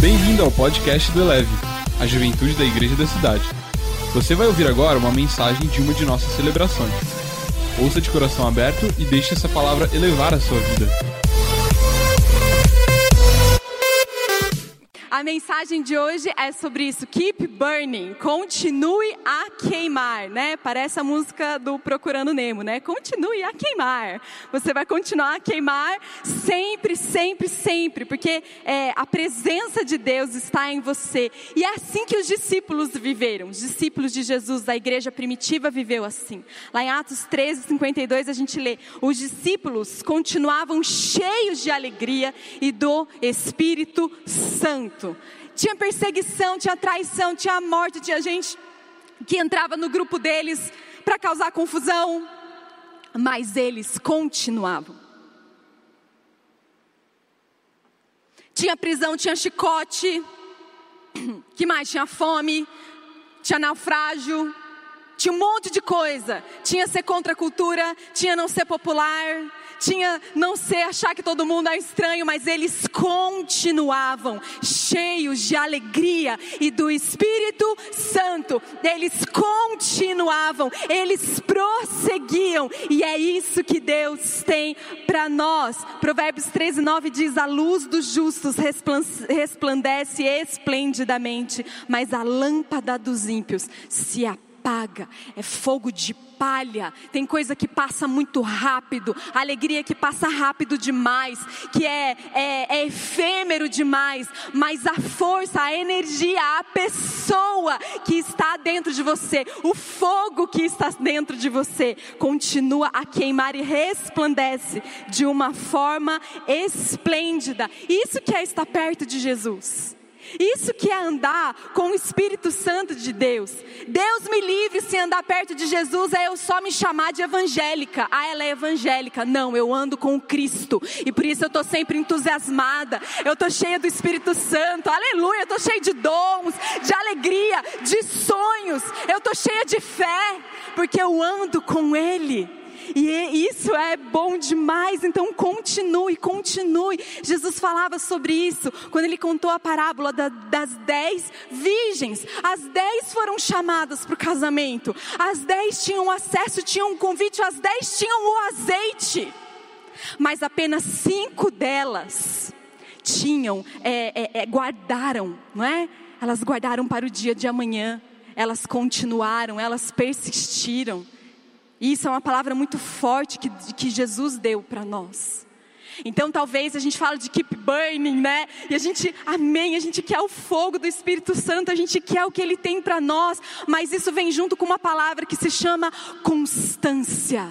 Bem-vindo ao podcast do Eleve, a juventude da igreja da cidade. Você vai ouvir agora uma mensagem de uma de nossas celebrações. Ouça de coração aberto e deixe essa palavra elevar a sua vida. A mensagem de hoje é sobre isso. Keep burning. Continue a queimar, né? Parece a música do Procurando Nemo, né? Continue a queimar. Você vai continuar a queimar sempre, sempre, sempre, porque é, a presença de Deus está em você. E é assim que os discípulos viveram. Os discípulos de Jesus, da igreja primitiva, viveu assim. Lá em Atos 13, 52, a gente lê: os discípulos continuavam cheios de alegria e do Espírito Santo. Tinha perseguição, tinha traição, tinha morte, tinha gente que entrava no grupo deles para causar confusão, mas eles continuavam. Tinha prisão, tinha chicote, que mais? Tinha fome, tinha naufrágio, tinha um monte de coisa. Tinha ser contra a cultura, tinha não ser popular, tinha não ser achar que todo mundo é estranho, mas eles continuavam cheios de alegria e do Espírito Santo. Eles continuavam, eles prosseguiam, e é isso que Deus tem para nós. Provérbios 13, 9 diz: A luz dos justos resplandece esplendidamente, mas a lâmpada dos ímpios se apaga apaga, é fogo de palha. Tem coisa que passa muito rápido, alegria que passa rápido demais, que é, é, é efêmero demais, mas a força, a energia, a pessoa que está dentro de você, o fogo que está dentro de você, continua a queimar e resplandece de uma forma esplêndida. Isso que é estar perto de Jesus. Isso que é andar com o Espírito Santo de Deus. Deus me livre se andar perto de Jesus é eu só me chamar de evangélica. Ah, ela é evangélica. Não, eu ando com Cristo. E por isso eu estou sempre entusiasmada. Eu estou cheia do Espírito Santo. Aleluia. Eu estou cheia de dons, de alegria, de sonhos. Eu estou cheia de fé. Porque eu ando com Ele. E isso é bom demais, então continue, continue. Jesus falava sobre isso quando ele contou a parábola da, das dez virgens. As dez foram chamadas para o casamento, as dez tinham acesso, tinham um convite, as dez tinham o azeite, mas apenas cinco delas tinham, é, é, é, guardaram, não é? Elas guardaram para o dia de amanhã, elas continuaram, elas persistiram. Isso é uma palavra muito forte que, que Jesus deu para nós. Então talvez a gente fala de keep burning, né? E a gente, amém, a gente quer o fogo do Espírito Santo, a gente quer o que ele tem para nós, mas isso vem junto com uma palavra que se chama constância.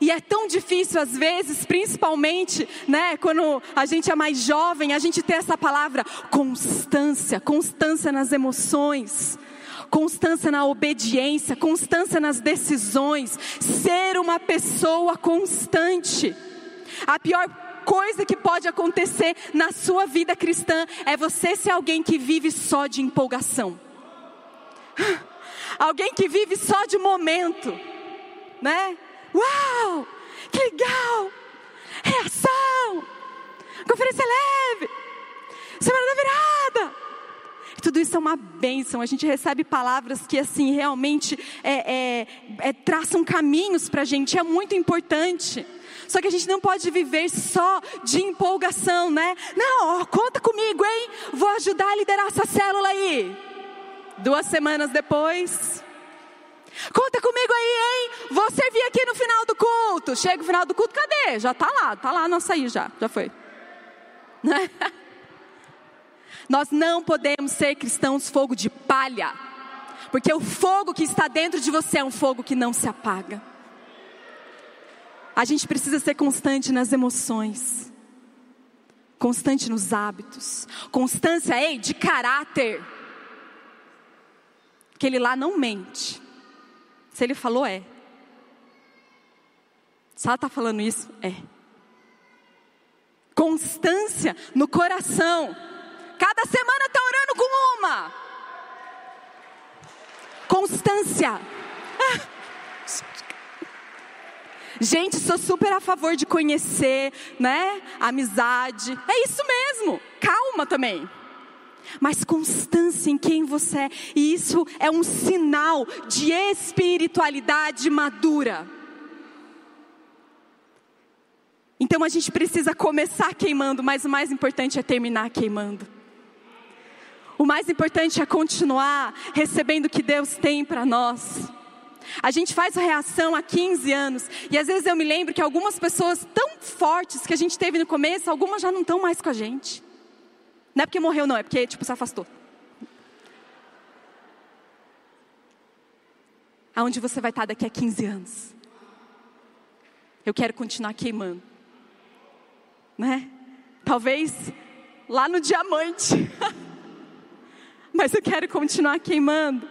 E é tão difícil às vezes, principalmente, né, quando a gente é mais jovem, a gente ter essa palavra constância, constância nas emoções constância na obediência, constância nas decisões, ser uma pessoa constante. A pior coisa que pode acontecer na sua vida cristã é você ser alguém que vive só de empolgação. Alguém que vive só de momento, né? Uau! Que legal! Reação! Conferência leve! Semana da virada! Tudo isso é uma bênção. A gente recebe palavras que, assim, realmente é, é, é, traçam caminhos para a gente. É muito importante. Só que a gente não pode viver só de empolgação, né? Não, conta comigo, hein? Vou ajudar a liderar essa célula aí. Duas semanas depois. Conta comigo aí, hein? Vou servir aqui no final do culto. Chega o final do culto, cadê? Já tá lá, tá lá, não saí já, já foi. Nós não podemos ser cristãos fogo de palha, porque o fogo que está dentro de você é um fogo que não se apaga. A gente precisa ser constante nas emoções, constante nos hábitos, constância, ei, de caráter. Que ele lá não mente. Se ele falou, é. Se ela está falando isso, é. Constância no coração. Cada semana está orando com uma. Constância. Gente, sou super a favor de conhecer, né? Amizade. É isso mesmo. Calma também. Mas constância em quem você é. E isso é um sinal de espiritualidade madura. Então a gente precisa começar queimando, mas o mais importante é terminar queimando. O mais importante é continuar recebendo o que Deus tem para nós. A gente faz reação há 15 anos, e às vezes eu me lembro que algumas pessoas tão fortes que a gente teve no começo, algumas já não estão mais com a gente. Não é porque morreu, não, é porque tipo, se afastou. Aonde você vai estar daqui a 15 anos? Eu quero continuar queimando. Né? Talvez lá no diamante. Mas eu quero continuar queimando.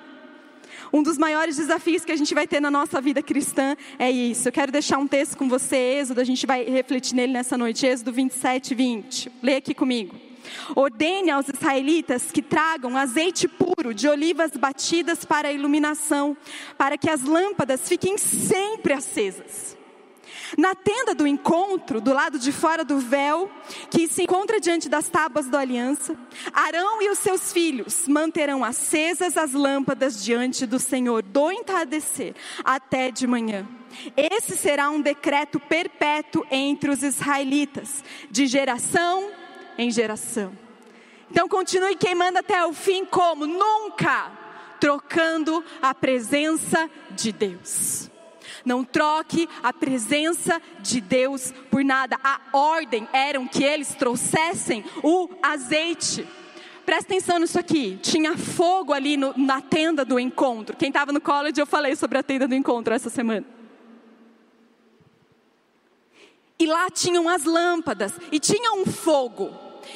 Um dos maiores desafios que a gente vai ter na nossa vida cristã é isso. Eu quero deixar um texto com você, Êxodo, a gente vai refletir nele nessa noite, Êxodo 27, 20. Lê aqui comigo. Ordene aos israelitas que tragam azeite puro de olivas batidas para a iluminação, para que as lâmpadas fiquem sempre acesas. Na tenda do encontro, do lado de fora do véu, que se encontra diante das tábuas da aliança, Arão e os seus filhos manterão acesas as lâmpadas diante do Senhor do entardecer até de manhã. Esse será um decreto perpétuo entre os israelitas, de geração em geração. Então continue queimando até o fim, como? Nunca trocando a presença de Deus. Não troque a presença de Deus por nada. A ordem era que eles trouxessem o azeite. Presta atenção nisso aqui. Tinha fogo ali no, na tenda do encontro. Quem estava no college, eu falei sobre a tenda do encontro essa semana. E lá tinham as lâmpadas e tinha um fogo.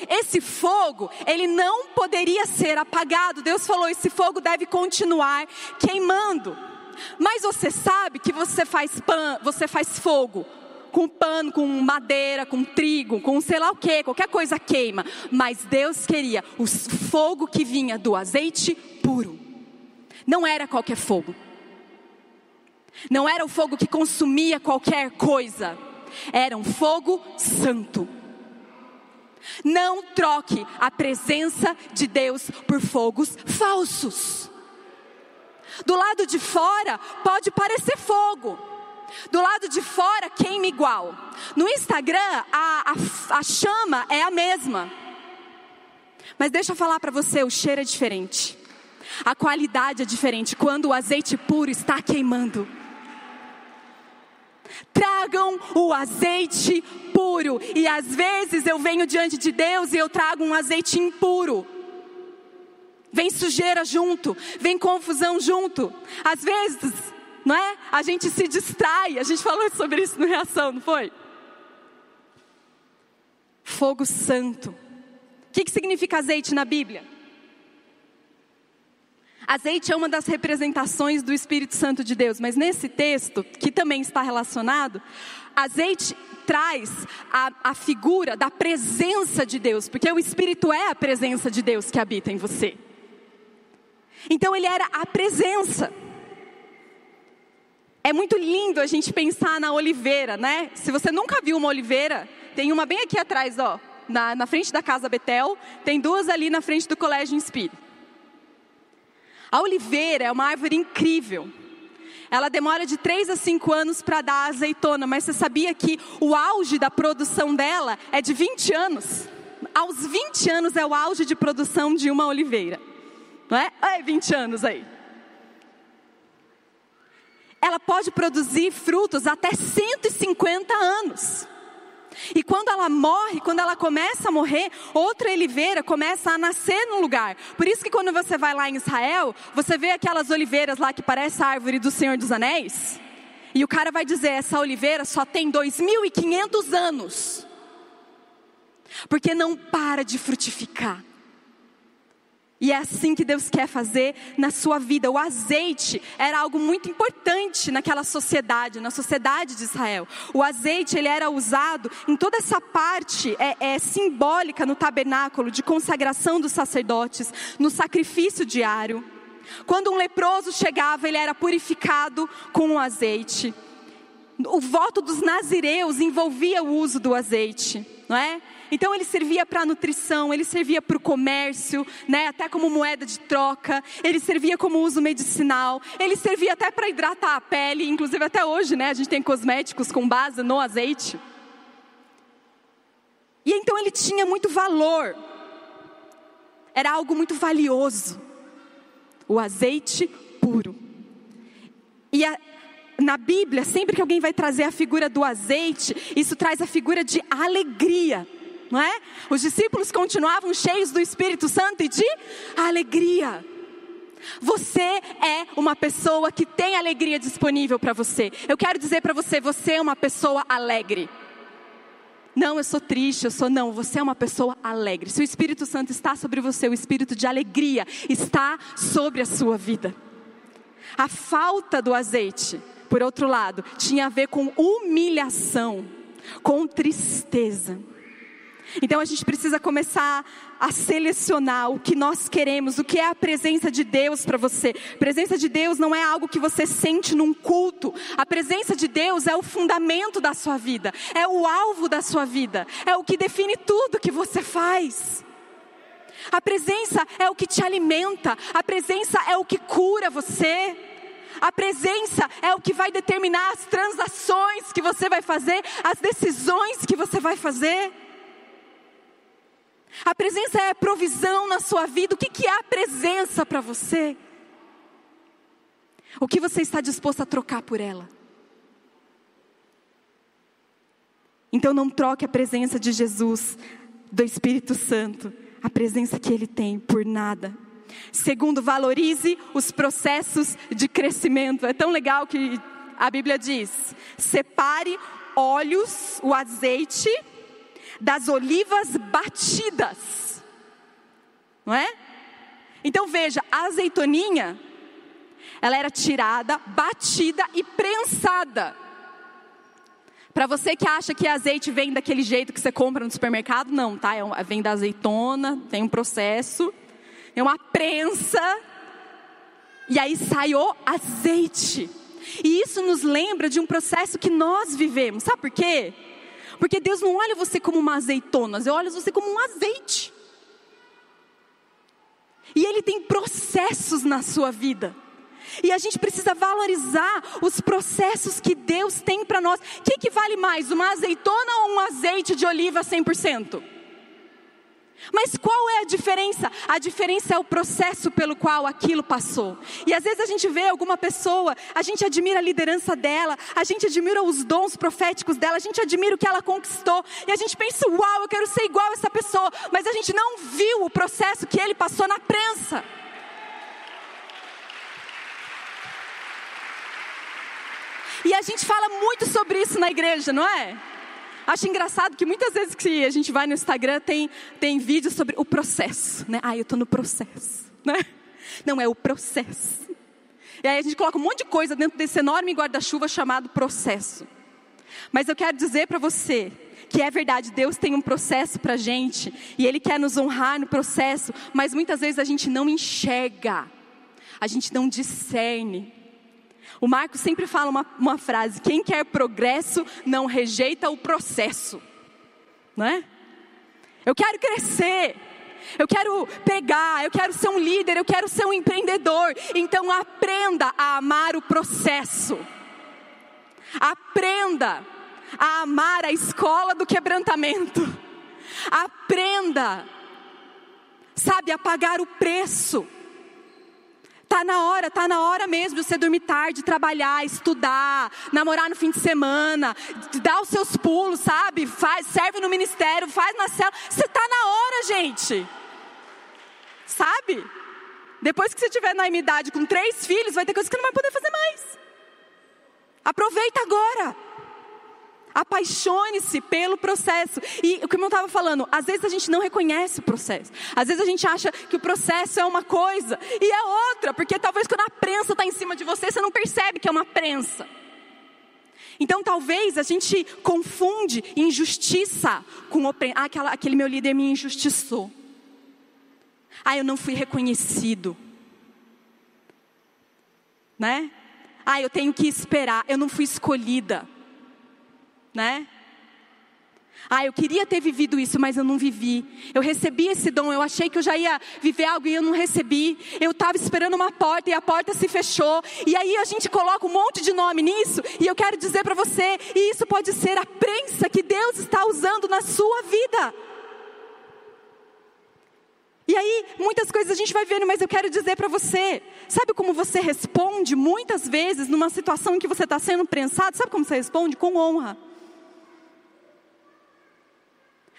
Esse fogo, ele não poderia ser apagado. Deus falou: esse fogo deve continuar queimando. Mas você sabe que você faz pão, você faz fogo com pano, com madeira, com trigo, com sei lá o que, qualquer coisa queima. Mas Deus queria o fogo que vinha do azeite puro. Não era qualquer fogo. Não era o fogo que consumia qualquer coisa. Era um fogo santo. Não troque a presença de Deus por fogos falsos. Do lado de fora pode parecer fogo. Do lado de fora queima igual. No Instagram a, a, a chama é a mesma. Mas deixa eu falar para você, o cheiro é diferente. A qualidade é diferente quando o azeite puro está queimando. Tragam o azeite puro. E às vezes eu venho diante de Deus e eu trago um azeite impuro. Vem sujeira junto, vem confusão junto. Às vezes, não é? A gente se distrai. A gente falou sobre isso no reação, não foi? Fogo santo. O que, que significa azeite na Bíblia? Azeite é uma das representações do Espírito Santo de Deus, mas nesse texto, que também está relacionado, azeite traz a, a, figura da presença de Deus, porque o Espírito é a presença de Deus que habita em você. Então ele era a presença. É muito lindo a gente pensar na oliveira, né? Se você nunca viu uma oliveira, tem uma bem aqui atrás, ó, na, na frente da casa Betel, tem duas ali na frente do Colégio Inspire. A oliveira é uma árvore incrível. Ela demora de 3 a 5 anos para dar azeitona, mas você sabia que o auge da produção dela é de 20 anos? Aos 20 anos é o auge de produção de uma oliveira. Não é? Ai, 20 anos aí. Ela pode produzir frutos até 150 anos. E quando ela morre, quando ela começa a morrer, outra oliveira começa a nascer no lugar. Por isso que quando você vai lá em Israel, você vê aquelas oliveiras lá que parece a árvore do Senhor dos Anéis. E o cara vai dizer: essa oliveira só tem 2.500 anos. Porque não para de frutificar. E é assim que Deus quer fazer na sua vida. O azeite era algo muito importante naquela sociedade, na sociedade de Israel. O azeite ele era usado em toda essa parte é, é simbólica no tabernáculo de consagração dos sacerdotes, no sacrifício diário. Quando um leproso chegava, ele era purificado com o azeite. o voto dos nazireus envolvia o uso do azeite, não é? Então ele servia para nutrição, ele servia para o comércio, né? até como moeda de troca, ele servia como uso medicinal, ele servia até para hidratar a pele, inclusive até hoje, né? A gente tem cosméticos com base no azeite. E então ele tinha muito valor. Era algo muito valioso. O azeite puro. E a, na Bíblia, sempre que alguém vai trazer a figura do azeite, isso traz a figura de alegria, não é? Os discípulos continuavam cheios do Espírito Santo e de alegria. Você é uma pessoa que tem alegria disponível para você. Eu quero dizer para você, você é uma pessoa alegre. Não, eu sou triste, eu sou não. Você é uma pessoa alegre. Se o Espírito Santo está sobre você, o espírito de alegria está sobre a sua vida. A falta do azeite por outro lado, tinha a ver com humilhação, com tristeza. Então a gente precisa começar a selecionar o que nós queremos, o que é a presença de Deus para você. presença de Deus não é algo que você sente num culto. A presença de Deus é o fundamento da sua vida, é o alvo da sua vida, é o que define tudo que você faz. A presença é o que te alimenta, a presença é o que cura você. A presença é o que vai determinar as transações que você vai fazer, as decisões que você vai fazer. A presença é provisão na sua vida. O que, é a presença para você? O que você está disposto a trocar por ela? Então não troque a presença de Jesus, do Espírito Santo, a presença que Ele tem, por nada. Segundo, valorize os processos de crescimento. É tão legal que a Bíblia diz: separe óleos, o azeite, das olivas batidas. Não é? Então veja, a azeitoninha, ela era tirada, batida e prensada. Para você que acha que azeite vem daquele jeito que você compra no supermercado, não, tá? É vem da azeitona, tem um processo é uma prensa, e aí sai o azeite. E isso nos lembra de um processo que nós vivemos. Sabe por quê? Porque Deus não olha você como uma azeitona, Deus olha você como um azeite. E Ele tem processos na sua vida. E a gente precisa valorizar os processos que Deus tem para nós. O que, que vale mais, uma azeitona ou um azeite de oliva 100%? Mas qual é a diferença? A diferença é o processo pelo qual aquilo passou. E às vezes a gente vê alguma pessoa, a gente admira a liderança dela, a gente admira os dons proféticos dela, a gente admira o que ela conquistou, e a gente pensa, uau, eu quero ser igual a essa pessoa, mas a gente não viu o processo que ele passou na prensa. E a gente fala muito sobre isso na igreja, não é? Acho engraçado que muitas vezes que a gente vai no Instagram tem, tem vídeos sobre o processo, né? Ah, eu estou no processo, né? Não, é o processo. E aí a gente coloca um monte de coisa dentro desse enorme guarda-chuva chamado processo. Mas eu quero dizer para você que é verdade, Deus tem um processo para a gente e Ele quer nos honrar no processo, mas muitas vezes a gente não enxerga, a gente não discerne. O Marcos sempre fala uma, uma frase: quem quer progresso não rejeita o processo, não é? Eu quero crescer, eu quero pegar, eu quero ser um líder, eu quero ser um empreendedor. Então aprenda a amar o processo. Aprenda a amar a escola do quebrantamento. Aprenda, sabe, a pagar o preço. Tá na hora, tá na hora mesmo de você dormir tarde, trabalhar, estudar, namorar no fim de semana, dar os seus pulos, sabe? Faz, serve no ministério, faz na cela. Você tá na hora, gente. Sabe? Depois que você tiver na idade com três filhos, vai ter coisas que não vai poder fazer mais. Aproveita agora. Apaixone-se pelo processo. E o que eu estava falando, às vezes a gente não reconhece o processo. Às vezes a gente acha que o processo é uma coisa e é outra, porque talvez quando a prensa está em cima de você, você não percebe que é uma prensa. Então talvez a gente confunde injustiça com ah, aquela, aquele meu líder me injustiçou. Ah, eu não fui reconhecido. Né? Ah, eu tenho que esperar, eu não fui escolhida. Né? Ah, eu queria ter vivido isso, mas eu não vivi. Eu recebi esse dom, eu achei que eu já ia viver algo e eu não recebi. Eu estava esperando uma porta e a porta se fechou. E aí a gente coloca um monte de nome nisso. E eu quero dizer para você: isso pode ser a prensa que Deus está usando na sua vida. E aí, muitas coisas a gente vai vendo, mas eu quero dizer para você: sabe como você responde muitas vezes numa situação em que você está sendo prensado? Sabe como você responde? Com honra.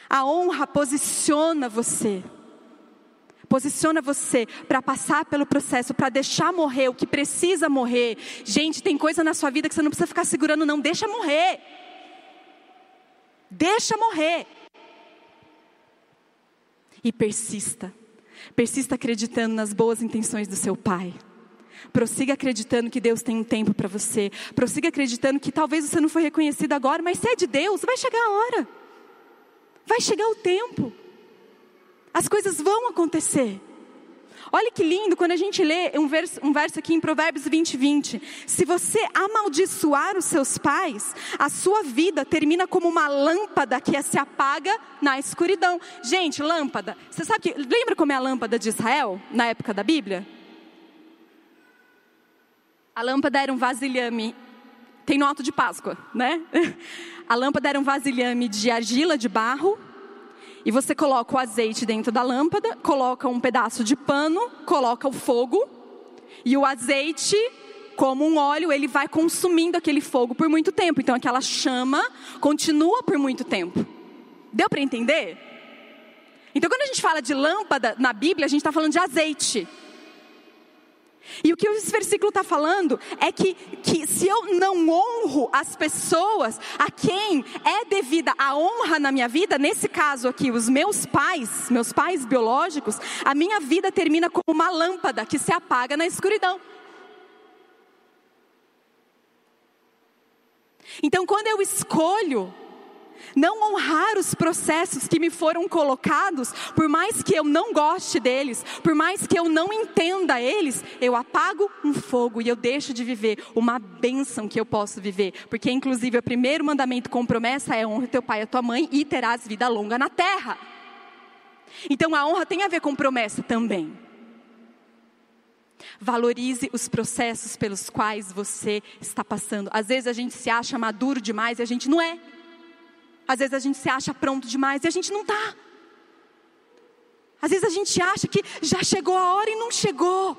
A honra posiciona você. Posiciona você para passar pelo processo, para deixar morrer o que precisa morrer. Gente, tem coisa na sua vida que você não precisa ficar segurando, não. Deixa morrer. Deixa morrer. E persista. Persista acreditando nas boas intenções do seu pai. Prossiga acreditando que Deus tem um tempo para você. Prossiga acreditando que talvez você não foi reconhecido agora, mas se é de Deus, vai chegar a hora. Vai chegar o tempo. As coisas vão acontecer. Olha que lindo quando a gente lê um verso, um verso aqui em Provérbios 20, 20. Se você amaldiçoar os seus pais, a sua vida termina como uma lâmpada que se apaga na escuridão. Gente, lâmpada. Você sabe que. Lembra como é a lâmpada de Israel, na época da Bíblia? A lâmpada era um vasilhame. Tem no alto de Páscoa, né? A lâmpada era um vasilhame de argila de barro. E você coloca o azeite dentro da lâmpada, coloca um pedaço de pano, coloca o fogo. E o azeite, como um óleo, ele vai consumindo aquele fogo por muito tempo. Então aquela chama continua por muito tempo. Deu para entender? Então quando a gente fala de lâmpada na Bíblia, a gente está falando de azeite. E o que esse versículo está falando é que, que se eu não honro as pessoas a quem é devida a honra na minha vida, nesse caso aqui, os meus pais, meus pais biológicos, a minha vida termina como uma lâmpada que se apaga na escuridão. Então, quando eu escolho não honrar os processos que me foram colocados, por mais que eu não goste deles, por mais que eu não entenda eles, eu apago um fogo e eu deixo de viver uma bênção que eu posso viver. Porque, inclusive, o primeiro mandamento com promessa é honra teu pai e tua mãe e terás vida longa na terra. Então, a honra tem a ver com promessa também. Valorize os processos pelos quais você está passando. Às vezes a gente se acha maduro demais e a gente não é. Às vezes a gente se acha pronto demais e a gente não está. Às vezes a gente acha que já chegou a hora e não chegou.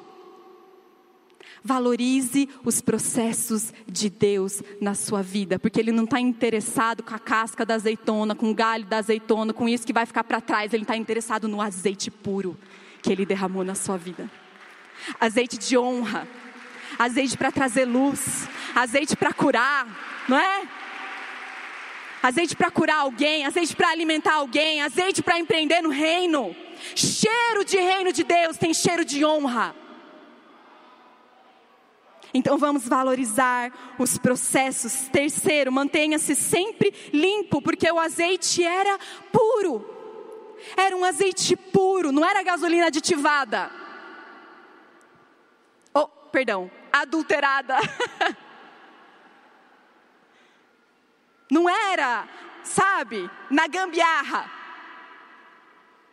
Valorize os processos de Deus na sua vida, porque Ele não está interessado com a casca da azeitona, com o galho da azeitona, com isso que vai ficar para trás. Ele está interessado no azeite puro que Ele derramou na sua vida azeite de honra, azeite para trazer luz, azeite para curar, não é? Azeite para curar alguém, azeite para alimentar alguém, azeite para empreender no reino. Cheiro de reino de Deus tem cheiro de honra. Então vamos valorizar os processos. Terceiro, mantenha-se sempre limpo, porque o azeite era puro. Era um azeite puro, não era gasolina aditivada. Oh, perdão, adulterada. Não era, sabe, na gambiarra.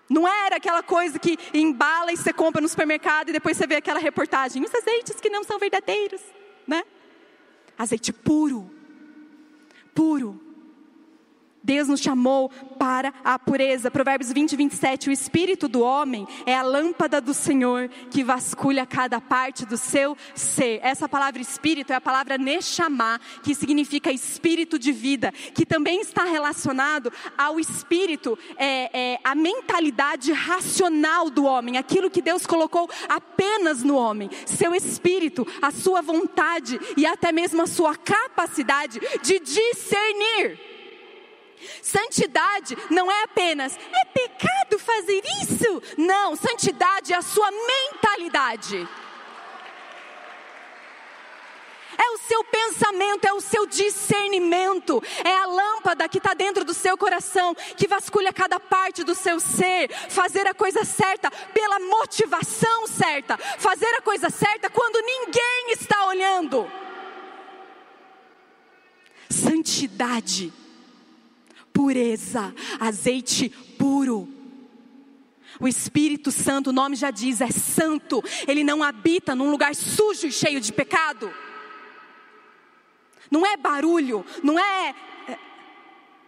Não era aquela coisa que embala e você compra no supermercado e depois você vê aquela reportagem. Os azeites que não são verdadeiros, né? Azeite puro, puro. Deus nos chamou para a pureza. Provérbios 20, 27. O espírito do homem é a lâmpada do Senhor que vasculha cada parte do seu ser. Essa palavra espírito é a palavra nechamá, que significa espírito de vida, que também está relacionado ao espírito, é, é, a mentalidade racional do homem, aquilo que Deus colocou apenas no homem. Seu espírito, a sua vontade e até mesmo a sua capacidade de discernir. Santidade não é apenas, é pecado fazer isso. Não, santidade é a sua mentalidade. É o seu pensamento, é o seu discernimento, é a lâmpada que está dentro do seu coração, que vasculha cada parte do seu ser, fazer a coisa certa pela motivação certa, fazer a coisa certa quando ninguém está olhando. Santidade pureza, azeite puro. O Espírito Santo, o nome já diz, é santo. Ele não habita num lugar sujo e cheio de pecado. Não é barulho, não é, é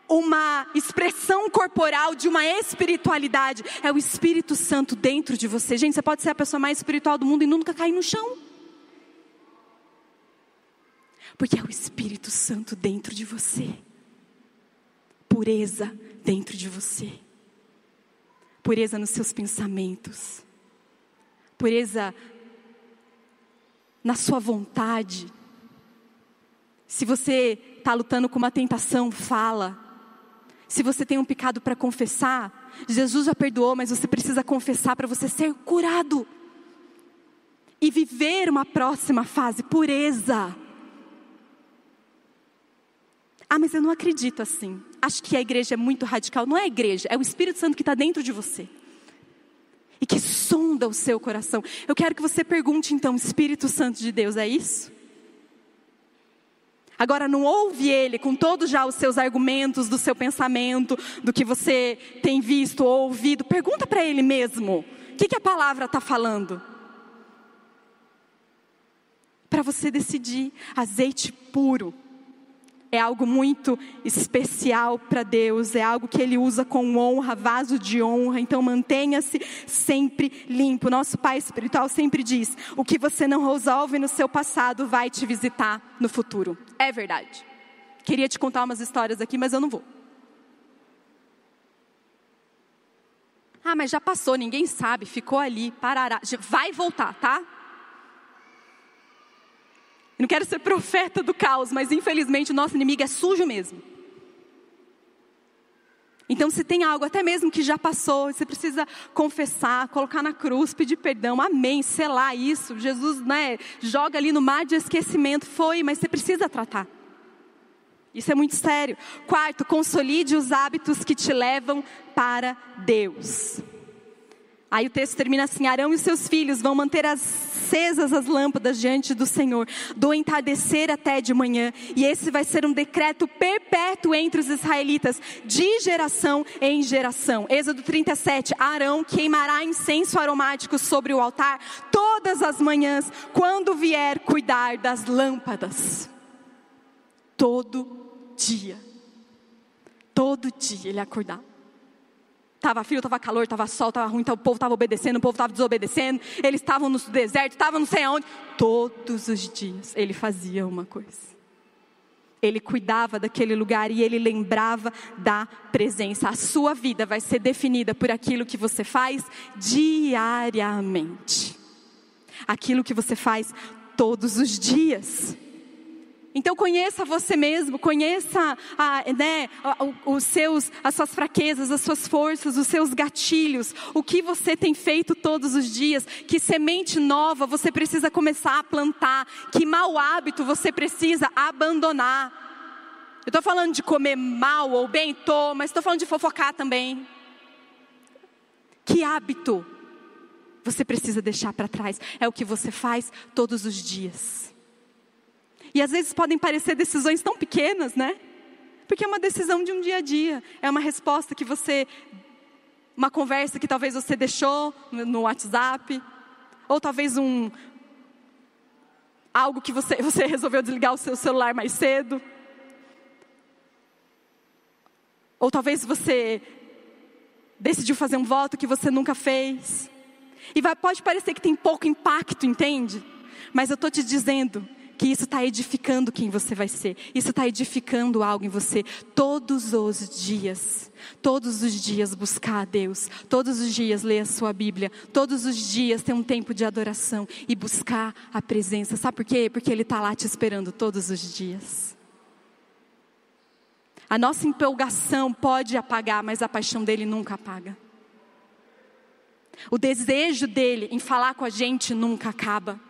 uma expressão corporal de uma espiritualidade. É o Espírito Santo dentro de você. Gente, você pode ser a pessoa mais espiritual do mundo e nunca cair no chão. Porque é o Espírito Santo dentro de você. Pureza dentro de você pureza nos seus pensamentos, pureza na sua vontade. Se você está lutando com uma tentação, fala. Se você tem um pecado para confessar, Jesus já perdoou, mas você precisa confessar para você ser curado e viver uma próxima fase, pureza. Ah, mas eu não acredito assim. Acho que a igreja é muito radical. Não é a igreja, é o Espírito Santo que está dentro de você. E que sonda o seu coração. Eu quero que você pergunte então, Espírito Santo de Deus, é isso? Agora não ouve ele com todos já os seus argumentos do seu pensamento, do que você tem visto ou ouvido. Pergunta para ele mesmo. O que, que a palavra está falando? Para você decidir azeite puro é algo muito especial para Deus, é algo que Ele usa com honra, vaso de honra, então mantenha-se sempre limpo. Nosso Pai Espiritual sempre diz: o que você não resolve no seu passado vai te visitar no futuro. É verdade. Queria te contar umas histórias aqui, mas eu não vou. Ah, mas já passou, ninguém sabe, ficou ali, parará. Vai voltar, tá? Eu não quero ser profeta do caos, mas infelizmente o nosso inimigo é sujo mesmo. Então, se tem algo, até mesmo que já passou, você precisa confessar, colocar na cruz, pedir perdão, amém, selar isso. Jesus né, joga ali no mar de esquecimento, foi, mas você precisa tratar. Isso é muito sério. Quarto, consolide os hábitos que te levam para Deus. Aí o texto termina assim: Arão e seus filhos vão manter acesas as lâmpadas diante do Senhor, do entardecer até de manhã, e esse vai ser um decreto perpétuo entre os israelitas, de geração em geração. Êxodo 37: Arão queimará incenso aromático sobre o altar todas as manhãs, quando vier cuidar das lâmpadas. Todo dia. Todo dia ele acordava Estava frio, estava calor, estava sol, estava ruim, o povo estava obedecendo, o povo estava desobedecendo, eles estavam no deserto, estavam não sei aonde. Todos os dias ele fazia uma coisa. Ele cuidava daquele lugar e ele lembrava da presença. A sua vida vai ser definida por aquilo que você faz diariamente. Aquilo que você faz todos os dias. Então conheça você mesmo, conheça a, né, os seus, as suas fraquezas, as suas forças, os seus gatilhos, o que você tem feito todos os dias, que semente nova você precisa começar a plantar, que mau hábito você precisa abandonar. Eu estou falando de comer mal ou bem, estou, mas estou falando de fofocar também. Que hábito você precisa deixar para trás? É o que você faz todos os dias. E às vezes podem parecer decisões tão pequenas, né? Porque é uma decisão de um dia a dia, é uma resposta que você, uma conversa que talvez você deixou no WhatsApp, ou talvez um algo que você, você resolveu desligar o seu celular mais cedo. Ou talvez você decidiu fazer um voto que você nunca fez. E vai, pode parecer que tem pouco impacto, entende? Mas eu estou te dizendo que isso está edificando quem você vai ser, isso está edificando algo em você todos os dias. Todos os dias buscar a Deus, todos os dias ler a sua Bíblia, todos os dias ter um tempo de adoração e buscar a presença. Sabe por quê? Porque Ele está lá te esperando todos os dias. A nossa empolgação pode apagar, mas a paixão dele nunca apaga. O desejo dele em falar com a gente nunca acaba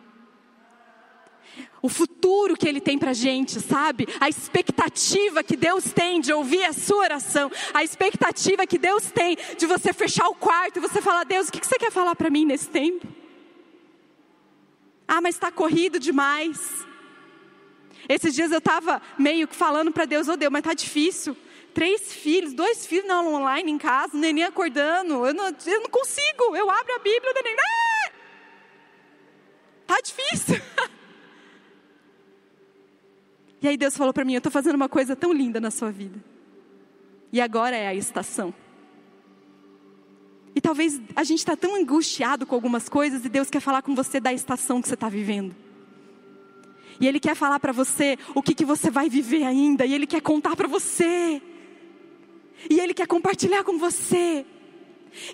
o futuro que Ele tem para a gente, sabe? A expectativa que Deus tem de ouvir a sua oração, a expectativa que Deus tem de você fechar o quarto e você falar: Deus, o que você quer falar para mim nesse tempo? Ah, mas está corrido demais. Esses dias eu estava meio que falando para Deus: Oh Deus, mas está difícil três filhos, dois filhos na aula online em casa, o neném acordando. Eu não, eu não consigo. Eu abro a Bíblia, o neném. Ah! Tá difícil. e aí Deus falou para mim: Eu estou fazendo uma coisa tão linda na sua vida. E agora é a estação. E talvez a gente está tão angustiado com algumas coisas e Deus quer falar com você da estação que você está vivendo. E Ele quer falar para você o que, que você vai viver ainda. E Ele quer contar para você. E Ele quer compartilhar com você.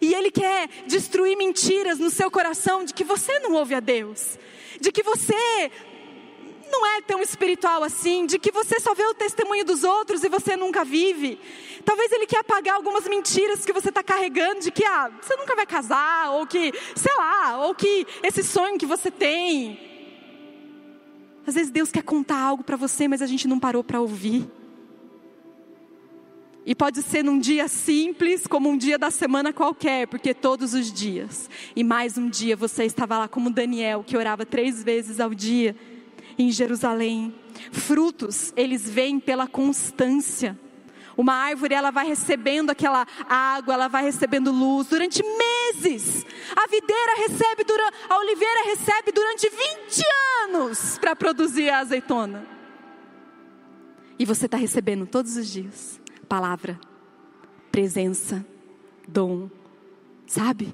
E Ele quer destruir mentiras no seu coração de que você não ouve a Deus. De que você não é tão espiritual assim, de que você só vê o testemunho dos outros e você nunca vive. Talvez ele quer apagar algumas mentiras que você está carregando, de que ah, você nunca vai casar, ou que, sei lá, ou que esse sonho que você tem. Às vezes Deus quer contar algo para você, mas a gente não parou para ouvir. E pode ser num dia simples, como um dia da semana qualquer, porque todos os dias. E mais um dia você estava lá como Daniel, que orava três vezes ao dia em Jerusalém. Frutos, eles vêm pela constância. Uma árvore, ela vai recebendo aquela água, ela vai recebendo luz durante meses. A videira recebe, durante, a oliveira recebe durante 20 anos para produzir a azeitona. E você está recebendo todos os dias palavra, presença, dom, sabe?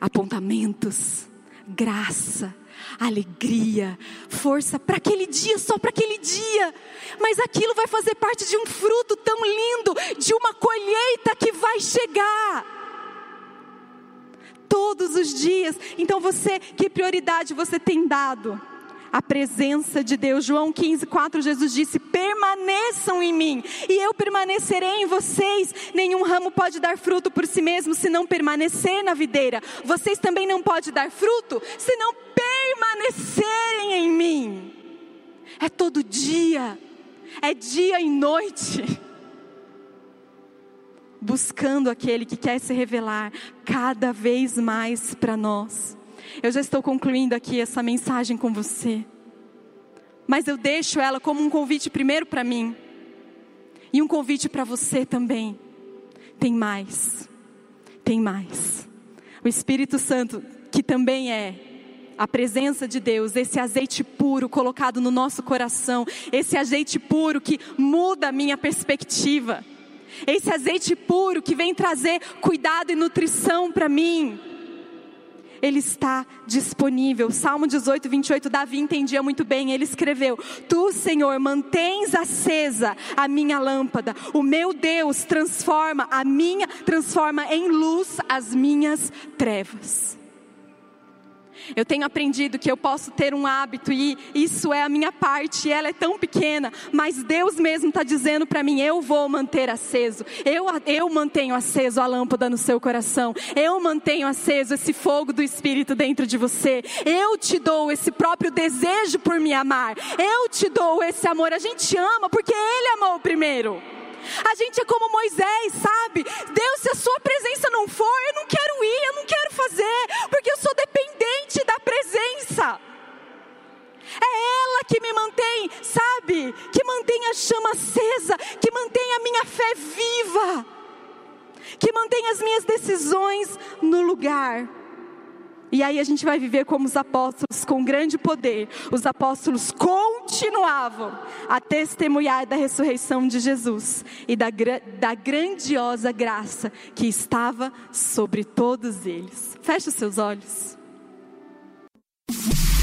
Apontamentos, graça, alegria, força para aquele dia, só para aquele dia. Mas aquilo vai fazer parte de um fruto tão lindo, de uma colheita que vai chegar. Todos os dias. Então você, que prioridade você tem dado? A presença de Deus. João 15, 4, Jesus disse: permaneçam em mim, e eu permanecerei em vocês. Nenhum ramo pode dar fruto por si mesmo se não permanecer na videira. Vocês também não podem dar fruto se não permanecerem em mim. É todo dia, é dia e noite. Buscando aquele que quer se revelar cada vez mais para nós. Eu já estou concluindo aqui essa mensagem com você. Mas eu deixo ela como um convite primeiro para mim. E um convite para você também. Tem mais. Tem mais. O Espírito Santo, que também é a presença de Deus, esse azeite puro colocado no nosso coração, esse azeite puro que muda a minha perspectiva, esse azeite puro que vem trazer cuidado e nutrição para mim ele está disponível. Salmo 18, 28, Davi entendia muito bem, ele escreveu: Tu, Senhor, mantens acesa a minha lâmpada. O meu Deus transforma a minha, transforma em luz as minhas trevas. Eu tenho aprendido que eu posso ter um hábito e isso é a minha parte, e ela é tão pequena, mas Deus mesmo está dizendo para mim: eu vou manter aceso, eu, eu mantenho aceso a lâmpada no seu coração, eu mantenho aceso esse fogo do Espírito dentro de você, eu te dou esse próprio desejo por me amar, eu te dou esse amor. A gente ama porque Ele amou primeiro. A gente é como Moisés, sabe? Deus, se a sua presença não for, que me mantém, sabe? Que mantém a chama acesa, que mantém a minha fé viva, que mantém as minhas decisões no lugar. E aí a gente vai viver como os apóstolos, com grande poder. Os apóstolos continuavam a testemunhar da ressurreição de Jesus e da, da grandiosa graça que estava sobre todos eles. Feche os seus olhos.